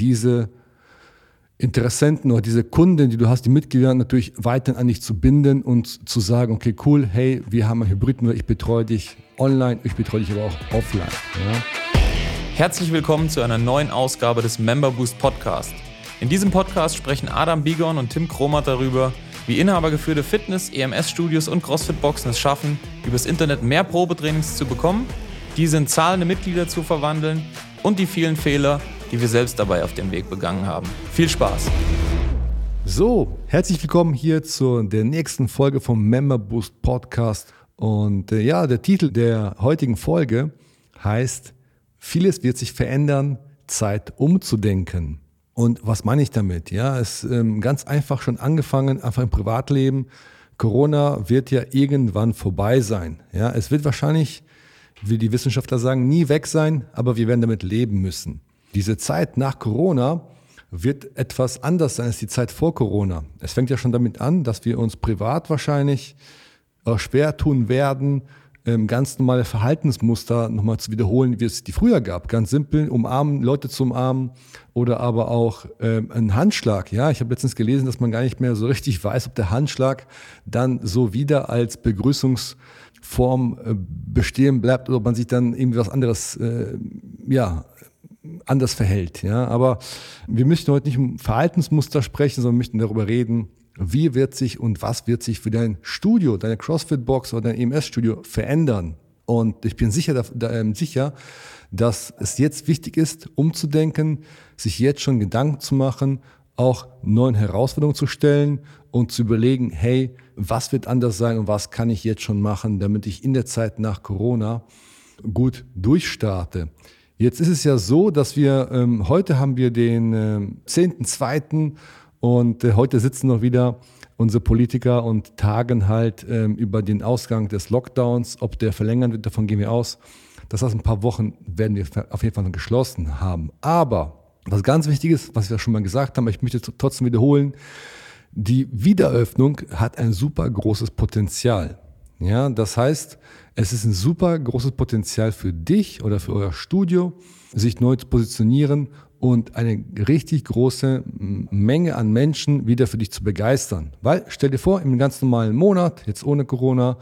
diese Interessenten oder diese Kunden, die du hast, die Mitglieder natürlich weiterhin an dich zu binden und zu sagen, okay, cool, hey, wir haben ein Hybridmodell, ich betreue dich online, ich betreue dich aber auch offline. Ja. Herzlich willkommen zu einer neuen Ausgabe des Member Boost Podcast. In diesem Podcast sprechen Adam Bigon und Tim Kromat darüber, wie inhabergeführte Fitness-, EMS-Studios und CrossFit-Boxen es schaffen, übers Internet mehr Probetrainings zu bekommen, diese in zahlende Mitglieder zu verwandeln und die vielen Fehler, die wir selbst dabei auf dem Weg begangen haben. Viel Spaß! So, herzlich willkommen hier zu der nächsten Folge vom Member Boost Podcast. Und äh, ja, der Titel der heutigen Folge heißt Vieles wird sich verändern, Zeit umzudenken. Und was meine ich damit? Ja, es ist ähm, ganz einfach schon angefangen, einfach im Privatleben. Corona wird ja irgendwann vorbei sein. Ja, es wird wahrscheinlich, wie die Wissenschaftler sagen, nie weg sein, aber wir werden damit leben müssen. Diese Zeit nach Corona wird etwas anders sein als die Zeit vor Corona. Es fängt ja schon damit an, dass wir uns privat wahrscheinlich äh, schwer tun werden, ähm, ganz normale Verhaltensmuster nochmal zu wiederholen, wie es die früher gab. Ganz simpel, umarmen, Leute zu umarmen oder aber auch ähm, ein Handschlag. Ja, ich habe letztens gelesen, dass man gar nicht mehr so richtig weiß, ob der Handschlag dann so wieder als Begrüßungsform äh, bestehen bleibt oder ob man sich dann irgendwie was anderes äh, ja, anders verhält. Ja? Aber wir möchten heute nicht um Verhaltensmuster sprechen, sondern möchten darüber reden, wie wird sich und was wird sich für dein Studio, deine CrossFit-Box oder dein EMS-Studio verändern. Und ich bin sicher, da, äh, sicher, dass es jetzt wichtig ist, umzudenken, sich jetzt schon Gedanken zu machen, auch neuen Herausforderungen zu stellen und zu überlegen, hey, was wird anders sein und was kann ich jetzt schon machen, damit ich in der Zeit nach Corona gut durchstarte. Jetzt ist es ja so, dass wir, ähm, heute haben wir den äh, 10.2. und äh, heute sitzen noch wieder unsere Politiker und tagen halt ähm, über den Ausgang des Lockdowns, ob der verlängert wird, davon gehen wir aus. Das heißt, ein paar Wochen werden wir auf jeden Fall noch geschlossen haben. Aber was ganz wichtig ist, was wir schon mal gesagt haben, ich möchte trotzdem wiederholen, die Wiedereröffnung hat ein super großes Potenzial. Ja, das heißt, es ist ein super großes Potenzial für dich oder für euer Studio, sich neu zu positionieren und eine richtig große Menge an Menschen wieder für dich zu begeistern. Weil stell dir vor, im ganz normalen Monat, jetzt ohne Corona,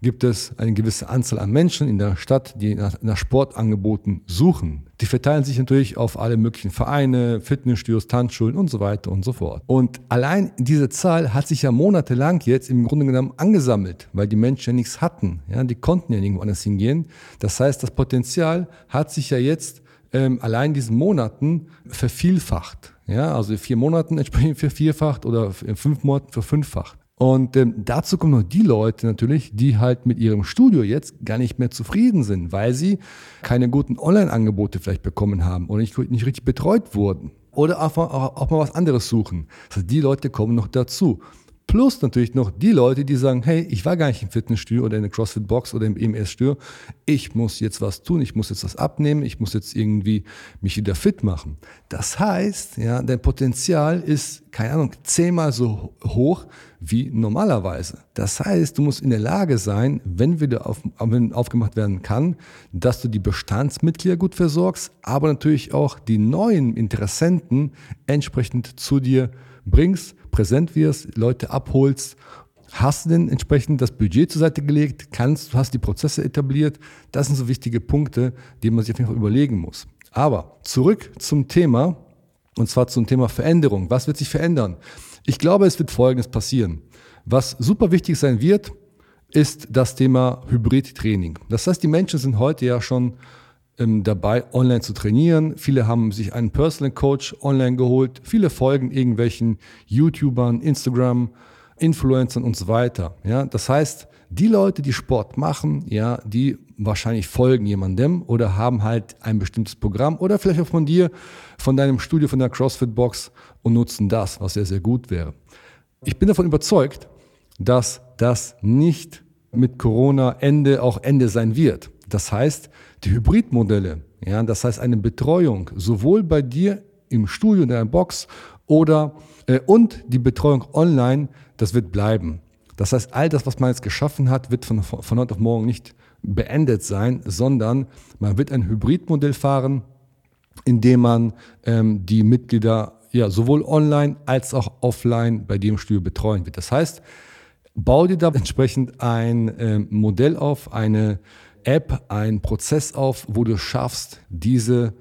gibt es eine gewisse Anzahl an Menschen in der Stadt, die nach, nach Sportangeboten suchen. Die verteilen sich natürlich auf alle möglichen Vereine, Fitnessstudios, Tanzschulen und so weiter und so fort. Und allein diese Zahl hat sich ja monatelang jetzt im Grunde genommen angesammelt, weil die Menschen ja nichts hatten. Ja, die konnten ja nirgendwo anders hingehen. Das heißt, das Potenzial hat sich ja jetzt ähm, allein diesen Monaten vervielfacht. Ja, also in vier Monaten entsprechend vervierfacht oder in fünf Monaten verfünffacht. Und ähm, dazu kommen noch die Leute natürlich, die halt mit ihrem Studio jetzt gar nicht mehr zufrieden sind, weil sie keine guten Online-Angebote vielleicht bekommen haben oder nicht, nicht richtig betreut wurden. Oder auch, auch, auch mal was anderes suchen. Also die Leute kommen noch dazu. Plus natürlich noch die Leute, die sagen, hey, ich war gar nicht im Fitnessstudio oder in der CrossFit-Box oder im EMS-Studio. Ich muss jetzt was tun, ich muss jetzt was abnehmen, ich muss jetzt irgendwie mich wieder fit machen. Das heißt, ja, dein Potenzial ist, keine Ahnung, zehnmal so hoch wie normalerweise. Das heißt, du musst in der Lage sein, wenn wieder auf, wenn aufgemacht werden kann, dass du die Bestandsmitglieder gut versorgst, aber natürlich auch die neuen Interessenten entsprechend zu dir bringst präsent wirst, Leute abholst. Hast du denn entsprechend das Budget zur Seite gelegt? Kannst, hast die Prozesse etabliert? Das sind so wichtige Punkte, die man sich auf jeden Fall überlegen muss. Aber zurück zum Thema, und zwar zum Thema Veränderung. Was wird sich verändern? Ich glaube, es wird Folgendes passieren. Was super wichtig sein wird, ist das Thema Hybrid-Training. Das heißt, die Menschen sind heute ja schon ähm, dabei, online zu trainieren. Viele haben sich einen Personal Coach online geholt. Viele folgen irgendwelchen YouTubern, Instagram, Influencern und so weiter. Ja, das heißt, die Leute, die Sport machen, ja, die wahrscheinlich folgen jemandem oder haben halt ein bestimmtes Programm oder vielleicht auch von dir, von deinem Studio, von der CrossFit Box und nutzen das, was sehr, sehr gut wäre. Ich bin davon überzeugt, dass das nicht mit Corona Ende auch Ende sein wird. Das heißt, die Hybridmodelle, ja, das heißt eine Betreuung sowohl bei dir im Studio in deiner Box oder äh, und die Betreuung online, das wird bleiben. Das heißt, all das, was man jetzt geschaffen hat, wird von, von heute auf morgen nicht beendet sein, sondern man wird ein Hybridmodell fahren. indem man ähm, die Mitglieder ja sowohl online als auch offline bei dem Studio betreuen wird. Das heißt, bau dir da entsprechend ein äh, Modell auf, eine App, einen Prozess auf, wo du schaffst, diese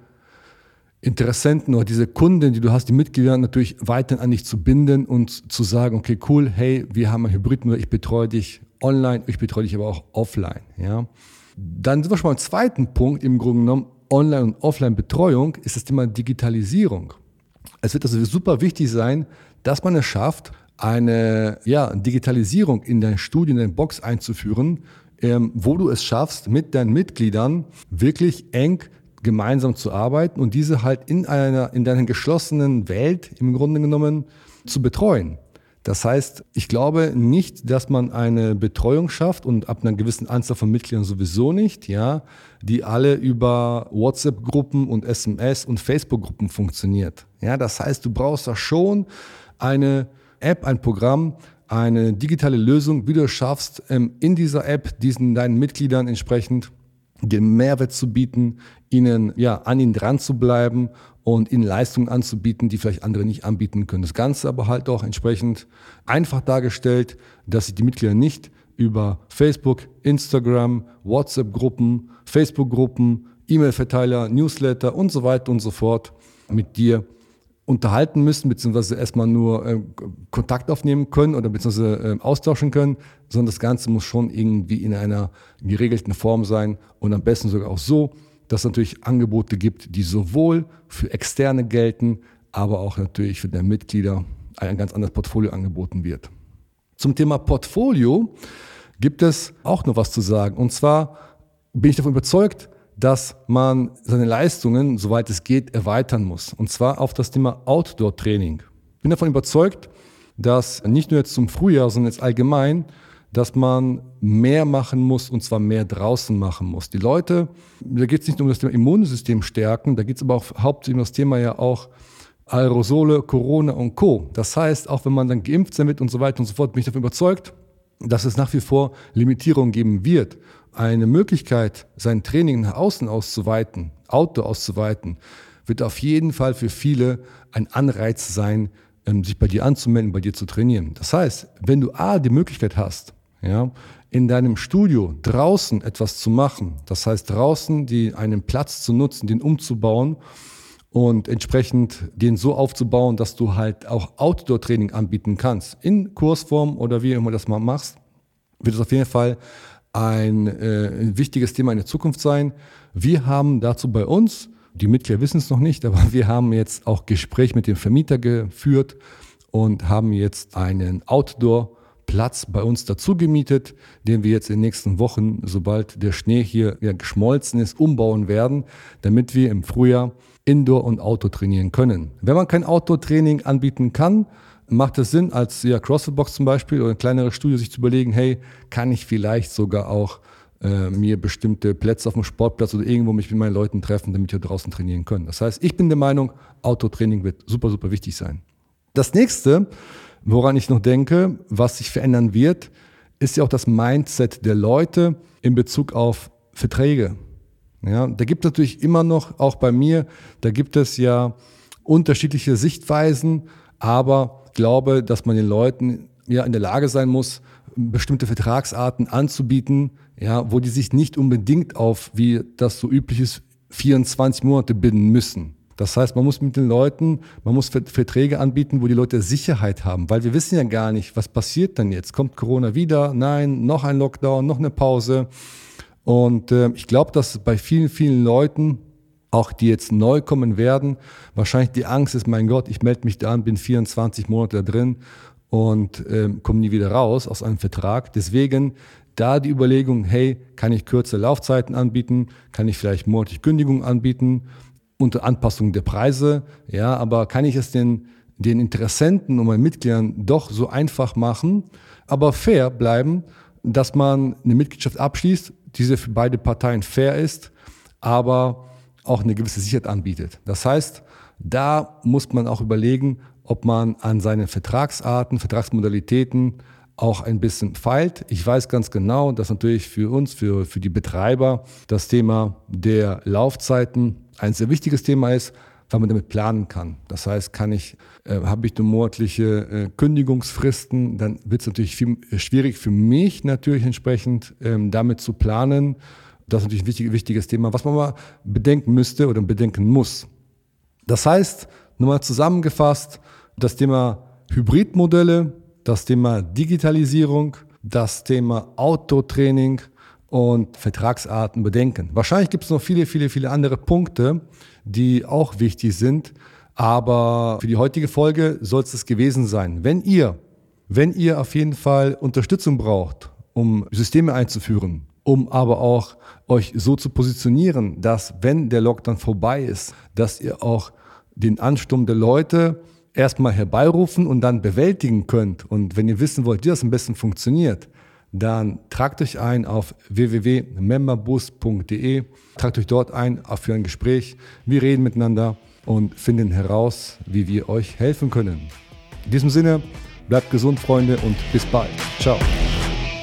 Interessenten oder diese Kunden, die du hast, die Mitglieder natürlich weiterhin an dich zu binden und zu sagen, okay, cool, hey, wir haben ein Hybridmodell, ich betreue dich online, ich betreue dich aber auch offline. Ja. Dann sind wir schon mal im zweiten Punkt, im Grunde genommen, Online- und Offline-Betreuung, ist das Thema Digitalisierung. Es wird also super wichtig sein, dass man es schafft, eine ja, Digitalisierung in dein Studio, in deine Box einzuführen, ähm, wo du es schaffst, mit deinen Mitgliedern wirklich eng gemeinsam zu arbeiten und diese halt in einer, in deiner geschlossenen Welt im Grunde genommen zu betreuen. Das heißt, ich glaube nicht, dass man eine Betreuung schafft und ab einer gewissen Anzahl von Mitgliedern sowieso nicht, ja, die alle über WhatsApp-Gruppen und SMS und Facebook-Gruppen funktioniert. Ja, das heißt, du brauchst da schon eine App, ein Programm, eine digitale Lösung, wie du es schaffst, ähm, in dieser App diesen deinen Mitgliedern entsprechend den Mehrwert zu bieten, ihnen ja an ihnen dran zu bleiben und ihnen Leistungen anzubieten, die vielleicht andere nicht anbieten können. Das Ganze aber halt auch entsprechend einfach dargestellt, dass sich die Mitglieder nicht über Facebook, Instagram, WhatsApp-Gruppen, Facebook-Gruppen, E-Mail-Verteiler, Newsletter und so weiter und so fort mit dir unterhalten müssen, beziehungsweise erstmal nur äh, Kontakt aufnehmen können oder beziehungsweise äh, austauschen können, sondern das Ganze muss schon irgendwie in einer geregelten Form sein und am besten sogar auch so, dass es natürlich Angebote gibt, die sowohl für Externe gelten, aber auch natürlich für deine Mitglieder ein ganz anderes Portfolio angeboten wird. Zum Thema Portfolio gibt es auch noch was zu sagen. Und zwar bin ich davon überzeugt, dass man seine Leistungen, soweit es geht, erweitern muss. Und zwar auf das Thema Outdoor-Training. Ich bin davon überzeugt, dass nicht nur jetzt zum Frühjahr, sondern jetzt allgemein, dass man mehr machen muss und zwar mehr draußen machen muss. Die Leute, da geht es nicht nur um das Thema Immunsystem stärken, da geht es aber auch hauptsächlich um das Thema ja auch Aerosole, Corona und Co. Das heißt, auch wenn man dann geimpft sein wird und so weiter und so fort, bin ich davon überzeugt, dass es nach wie vor Limitierungen geben wird eine Möglichkeit, sein Training nach außen auszuweiten, Outdoor auszuweiten, wird auf jeden Fall für viele ein Anreiz sein, ähm, sich bei dir anzumelden, bei dir zu trainieren. Das heißt, wenn du A, die Möglichkeit hast, ja, in deinem Studio draußen etwas zu machen, das heißt draußen die, einen Platz zu nutzen, den umzubauen und entsprechend den so aufzubauen, dass du halt auch Outdoor-Training anbieten kannst, in Kursform oder wie immer das mal machst, wird es auf jeden Fall ein, äh, wichtiges Thema in der Zukunft sein. Wir haben dazu bei uns, die Mitglieder wissen es noch nicht, aber wir haben jetzt auch Gespräch mit dem Vermieter geführt und haben jetzt einen Outdoor Platz bei uns dazu gemietet, den wir jetzt in den nächsten Wochen, sobald der Schnee hier ja, geschmolzen ist, umbauen werden, damit wir im Frühjahr Indoor und Outdoor trainieren können. Wenn man kein Outdoor-Training anbieten kann, macht es Sinn, als ja, CrossFit-Box zum Beispiel oder ein kleineres Studio sich zu überlegen, hey, kann ich vielleicht sogar auch äh, mir bestimmte Plätze auf dem Sportplatz oder irgendwo mich mit meinen Leuten treffen, damit wir draußen trainieren können. Das heißt, ich bin der Meinung, Autotraining wird super, super wichtig sein. Das nächste, woran ich noch denke, was sich verändern wird, ist ja auch das Mindset der Leute in Bezug auf Verträge. Ja, da gibt es natürlich immer noch, auch bei mir, da gibt es ja unterschiedliche Sichtweisen, aber glaube, dass man den Leuten ja in der Lage sein muss, bestimmte Vertragsarten anzubieten, ja, wo die sich nicht unbedingt auf, wie das so üblich ist, 24 Monate binden müssen. Das heißt, man muss mit den Leuten, man muss Verträge anbieten, wo die Leute Sicherheit haben, weil wir wissen ja gar nicht, was passiert dann jetzt. Kommt Corona wieder? Nein, noch ein Lockdown, noch eine Pause. Und äh, ich glaube, dass bei vielen, vielen Leuten auch die jetzt neu kommen werden, wahrscheinlich die Angst ist, mein Gott, ich melde mich da an, bin 24 Monate da drin und ähm, komme nie wieder raus aus einem Vertrag. Deswegen da die Überlegung, hey, kann ich kürze Laufzeiten anbieten, kann ich vielleicht monatlich Kündigung anbieten? Unter Anpassung der Preise, ja, aber kann ich es den, den Interessenten und meinen Mitgliedern doch so einfach machen, aber fair bleiben, dass man eine Mitgliedschaft abschließt, diese für beide Parteien fair ist, aber auch eine gewisse Sicherheit anbietet. Das heißt, da muss man auch überlegen, ob man an seinen Vertragsarten, Vertragsmodalitäten auch ein bisschen feilt. Ich weiß ganz genau, dass natürlich für uns, für, für die Betreiber, das Thema der Laufzeiten ein sehr wichtiges Thema ist, weil man damit planen kann. Das heißt, kann ich, äh, habe ich eine monatliche äh, Kündigungsfristen, dann wird es natürlich viel, äh, schwierig für mich natürlich entsprechend ähm, damit zu planen. Das ist natürlich ein wichtig, wichtiges Thema, was man mal bedenken müsste oder bedenken muss. Das heißt, nochmal zusammengefasst, das Thema Hybridmodelle, das Thema Digitalisierung, das Thema Autotraining und Vertragsarten bedenken. Wahrscheinlich gibt es noch viele, viele, viele andere Punkte, die auch wichtig sind. Aber für die heutige Folge soll es das gewesen sein. Wenn ihr, wenn ihr auf jeden Fall Unterstützung braucht, um Systeme einzuführen, um aber auch euch so zu positionieren, dass wenn der Lockdown vorbei ist, dass ihr auch den Ansturm der Leute erstmal herbeirufen und dann bewältigen könnt. Und wenn ihr wissen wollt, wie das am besten funktioniert, dann tragt euch ein auf www.memberboost.de, tragt euch dort ein für ein Gespräch. Wir reden miteinander und finden heraus, wie wir euch helfen können. In diesem Sinne, bleibt gesund, Freunde, und bis bald. Ciao.